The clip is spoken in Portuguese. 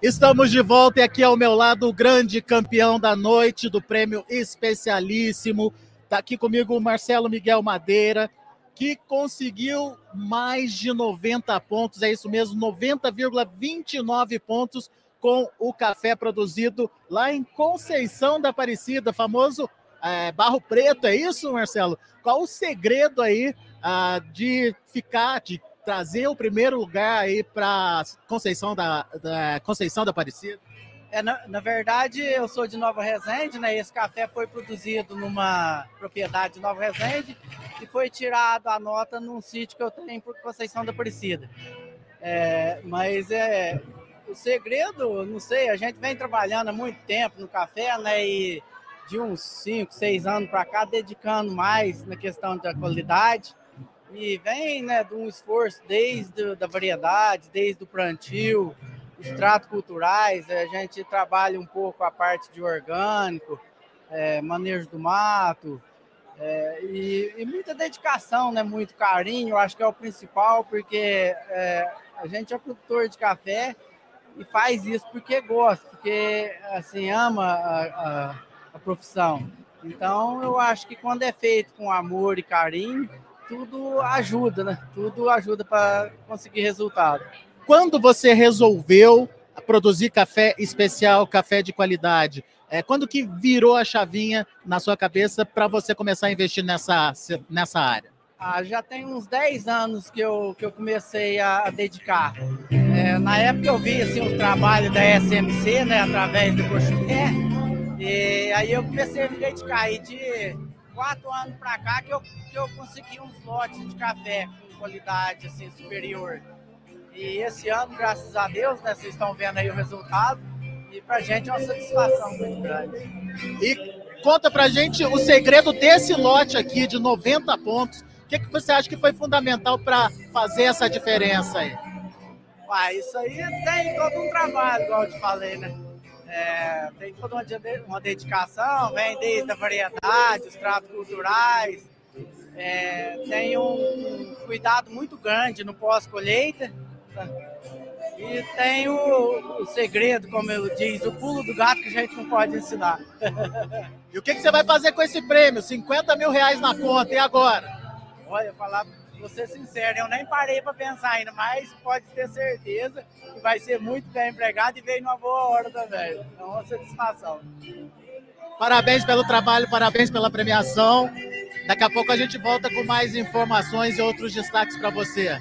Estamos de volta e aqui ao meu lado o grande campeão da noite do prêmio especialíssimo. Está aqui comigo o Marcelo Miguel Madeira, que conseguiu mais de 90 pontos, é isso mesmo, 90,29 pontos com o café produzido lá em Conceição da Aparecida, famoso é, Barro Preto, é isso, Marcelo? Qual o segredo aí ah, de ficar, de trazer o primeiro lugar aí para Conceição da, da, Conceição da Aparecida? É, na, na, verdade, eu sou de Nova Resende, né? Esse café foi produzido numa propriedade de Nova Resende e foi tirado a nota num sítio que eu tenho por Conceição da Aparecida. É, mas é o segredo, não sei, a gente vem trabalhando há muito tempo no café, né? E de uns 5, 6 anos para cá, dedicando mais na questão da qualidade. E vem né, de um esforço desde da variedade, desde o plantio, os tratos culturais, a gente trabalha um pouco a parte de orgânico, é, manejo do mato, é, e, e, muita dedicação, né, muito carinho, acho que é o principal, porque é, a gente é produtor de café e faz isso porque gosta, porque assim ama a, a, a profissão. Então eu acho que quando é feito com amor e carinho, tudo ajuda, né? Tudo ajuda para conseguir resultado. Quando você resolveu produzir café especial, café de qualidade, é, quando que virou a chavinha na sua cabeça para você começar a investir nessa, nessa área? Ah, já tem uns 10 anos que eu, que eu comecei a dedicar. É, na época eu vi assim, o trabalho da SMC, né, através do Cochupé, e aí eu comecei a me dedicar. E de quatro anos para cá que eu, que eu consegui uns lotes de café com qualidade assim, superior. E esse ano, graças a Deus, né, vocês estão vendo aí o resultado, e para gente é uma satisfação muito grande. E conta para gente o segredo desse lote aqui de 90 pontos. O que, que você acha que foi fundamental para fazer essa diferença aí? Ah, isso aí tem todo um trabalho, igual eu te falei, né? É, tem toda uma, uma, dedicação, vem desde a variedade, os tratos culturais, é, tem um cuidado muito grande no pós-colheita. Tá? E tem o, o, segredo, como eu diz, o pulo do gato que a gente não pode ensinar. e o que, que você vai fazer com esse prêmio? 50 mil reais na conta, e agora? Olha, falar vou ser sincero, eu nem parei para pensar ainda, mas pode ter certeza que vai ser muito bem empregado e veio numa boa hora também. Então, uma satisfação. Parabéns pelo trabalho, parabéns pela premiação. Daqui a pouco a gente volta com mais informações e outros destaques para você.